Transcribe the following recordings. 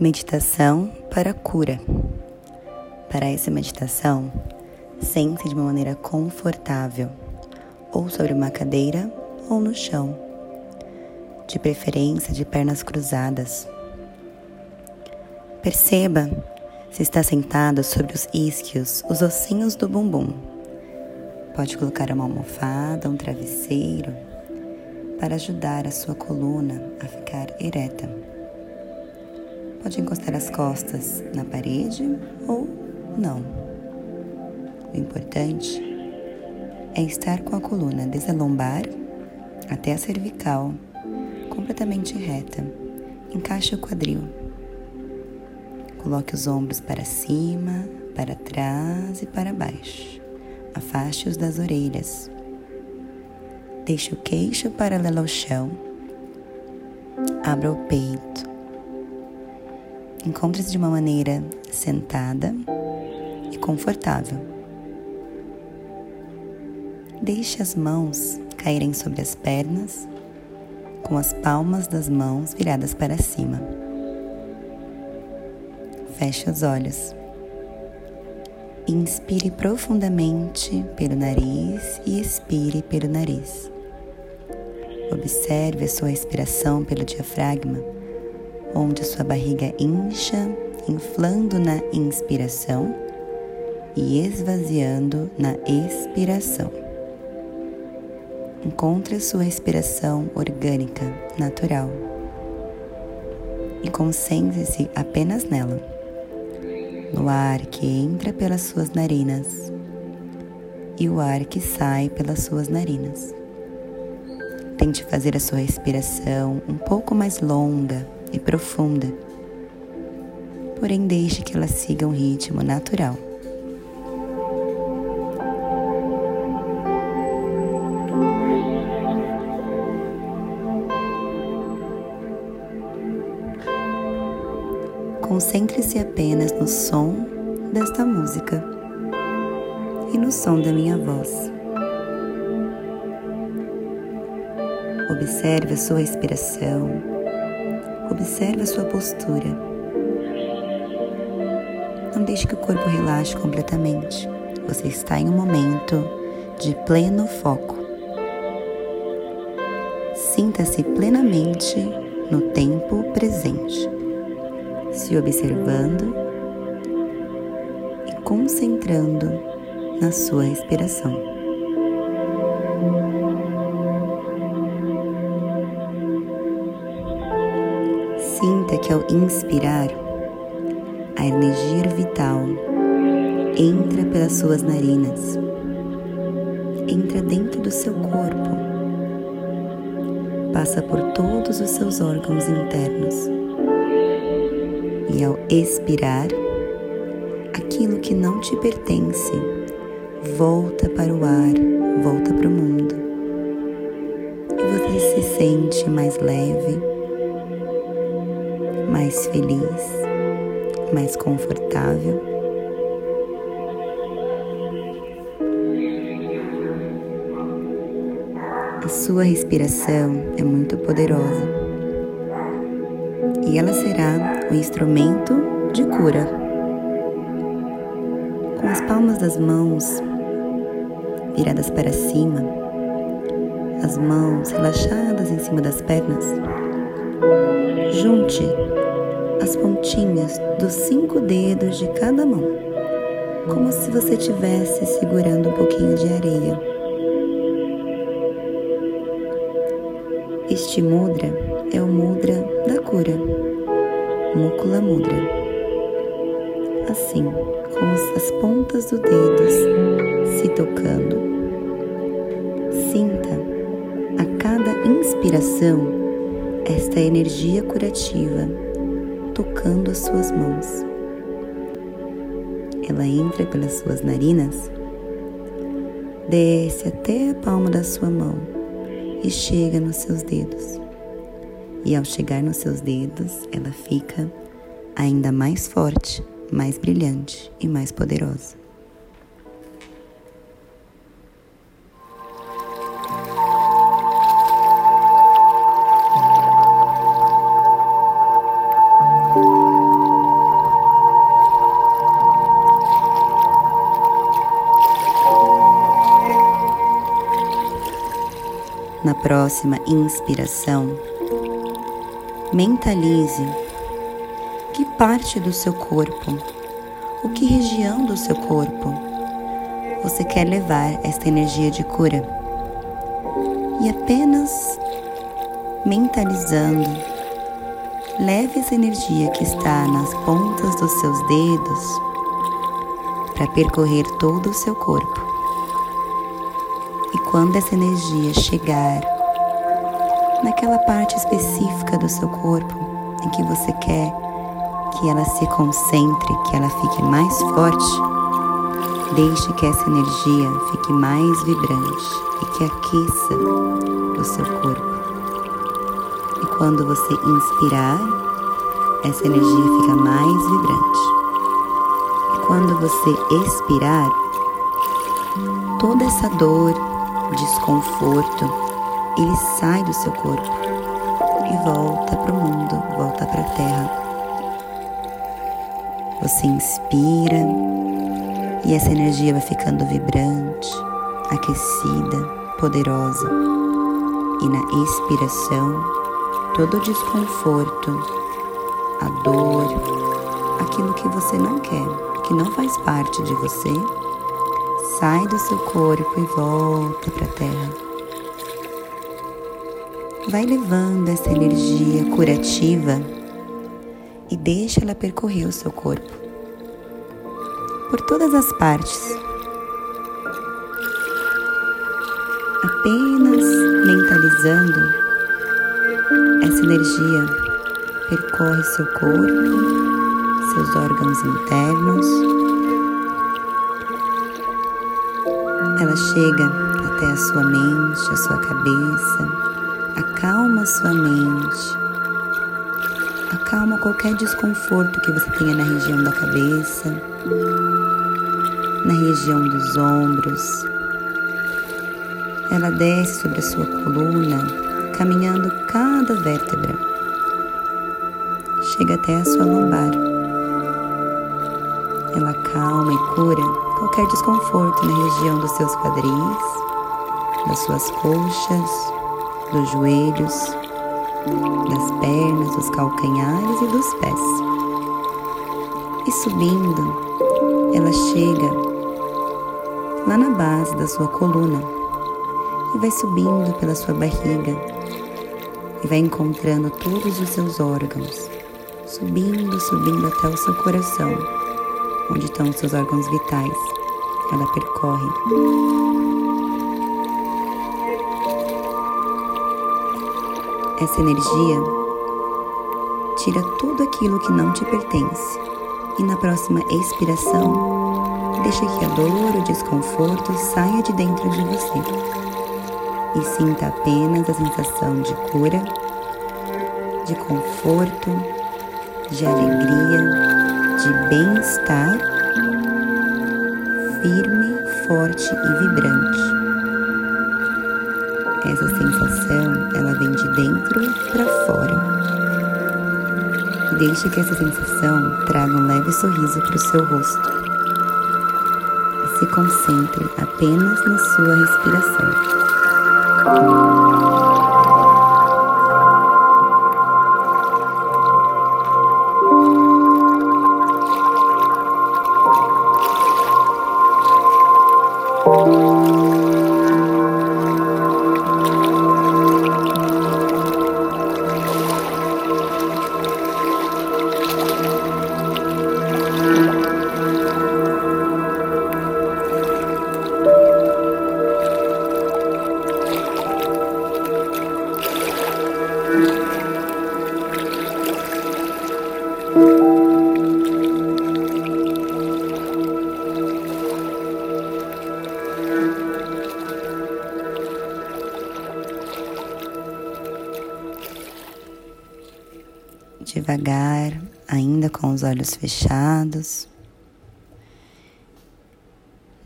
Meditação para cura. Para essa meditação, sente de uma maneira confortável, ou sobre uma cadeira ou no chão, de preferência de pernas cruzadas. Perceba se está sentado sobre os isquios, os ossinhos do bumbum. Pode colocar uma almofada, um travesseiro, para ajudar a sua coluna a ficar ereta. Pode encostar as costas na parede ou não. O importante é estar com a coluna desde a lombar até a cervical completamente reta. Encaixe o quadril. Coloque os ombros para cima, para trás e para baixo. Afaste-os das orelhas. Deixe o queixo paralelo ao chão. Abra o peito. Encontre-se de uma maneira sentada e confortável. Deixe as mãos caírem sobre as pernas, com as palmas das mãos viradas para cima. Feche os olhos. Inspire profundamente pelo nariz e expire pelo nariz. Observe a sua respiração pelo diafragma onde sua barriga incha, inflando na inspiração e esvaziando na expiração. Encontre a sua respiração orgânica, natural, e concentre-se apenas nela, no ar que entra pelas suas narinas e o ar que sai pelas suas narinas. Tente fazer a sua respiração um pouco mais longa e profunda, porém deixe que ela siga um ritmo natural. Concentre-se apenas no som desta música e no som da minha voz. Observe a sua respiração Observe a sua postura. Não deixe que o corpo relaxe completamente. Você está em um momento de pleno foco. Sinta-se plenamente no tempo presente, se observando e concentrando na sua respiração. Que ao inspirar, a energia vital entra pelas suas narinas, entra dentro do seu corpo, passa por todos os seus órgãos internos. E ao expirar, aquilo que não te pertence volta para o ar, volta para o mundo. E você se sente mais leve mais feliz, mais confortável. A sua respiração é muito poderosa e ela será o instrumento de cura. Com as palmas das mãos viradas para cima, as mãos relaxadas em cima das pernas, junte as pontinhas dos cinco dedos de cada mão, como se você estivesse segurando um pouquinho de areia. Este mudra é o mudra da cura, Mukula Mudra. Assim, com as pontas dos dedos se tocando, sinta a cada inspiração esta energia curativa tocando as suas mãos. Ela entra pelas suas narinas, desce até a palma da sua mão e chega nos seus dedos. E ao chegar nos seus dedos, ela fica ainda mais forte, mais brilhante e mais poderosa. Próxima inspiração, mentalize que parte do seu corpo, o que região do seu corpo você quer levar esta energia de cura. E apenas mentalizando, leve essa energia que está nas pontas dos seus dedos para percorrer todo o seu corpo. E quando essa energia chegar naquela parte específica do seu corpo em que você quer que ela se concentre, que ela fique mais forte, deixe que essa energia fique mais vibrante e que aqueça o seu corpo. E quando você inspirar, essa energia fica mais vibrante. E quando você expirar, toda essa dor, desconforto, ele sai do seu corpo e volta para o mundo, volta para a terra. Você inspira e essa energia vai ficando vibrante, aquecida, poderosa. E na expiração, todo o desconforto, a dor, aquilo que você não quer, que não faz parte de você, sai do seu corpo e volta para a terra. Vai levando essa energia curativa e deixa ela percorrer o seu corpo por todas as partes. Apenas mentalizando essa energia percorre seu corpo, seus órgãos internos. Ela chega até a sua mente, a sua cabeça, acalma sua mente acalma qualquer desconforto que você tenha na região da cabeça, na região dos ombros. Ela desce sobre a sua coluna, caminhando cada vértebra. Chega até a sua lombar. Ela calma e cura qualquer desconforto na região dos seus quadris, das suas coxas, dos joelhos, das pernas, dos calcanhares e dos pés. E subindo, ela chega lá na base da sua coluna e vai subindo pela sua barriga e vai encontrando todos os seus órgãos, subindo, subindo até o seu coração, onde estão os seus órgãos vitais. Ela percorre Essa energia tira tudo aquilo que não te pertence e na próxima expiração, deixa que a dor, o desconforto saia de dentro de você e sinta apenas a sensação de cura, de conforto, de alegria, de bem-estar, firme, forte e vibrante. Essa sensação, ela vem de dentro para fora. Deixe que essa sensação traga um leve sorriso para o seu rosto. E se concentre apenas na sua respiração. Devagar, ainda com os olhos fechados,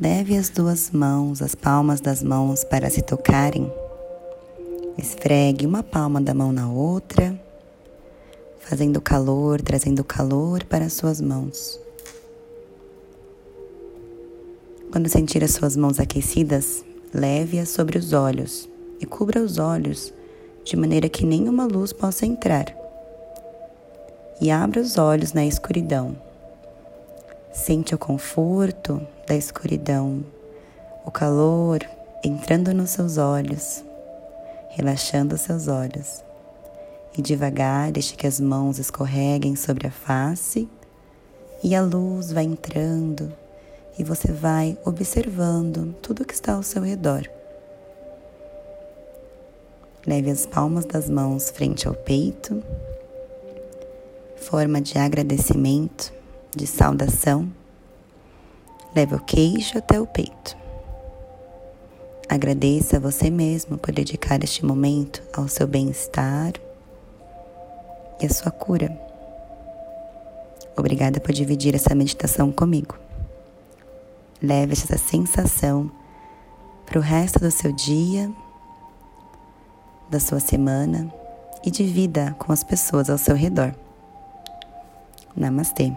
leve as duas mãos, as palmas das mãos para se tocarem. Esfregue uma palma da mão na outra, fazendo calor, trazendo calor para as suas mãos. Quando sentir as suas mãos aquecidas, leve-as sobre os olhos e cubra os olhos de maneira que nenhuma luz possa entrar. E abra os olhos na escuridão. Sente o conforto da escuridão, o calor entrando nos seus olhos, relaxando seus olhos. E devagar deixe que as mãos escorreguem sobre a face e a luz vai entrando e você vai observando tudo que está ao seu redor. Leve as palmas das mãos frente ao peito, forma de agradecimento, de saudação. Leve o queixo até o peito. Agradeça a você mesmo por dedicar este momento ao seu bem-estar e à sua cura. Obrigada por dividir essa meditação comigo. Leve essa sensação para o resto do seu dia, da sua semana e divida com as pessoas ao seu redor. Namastê.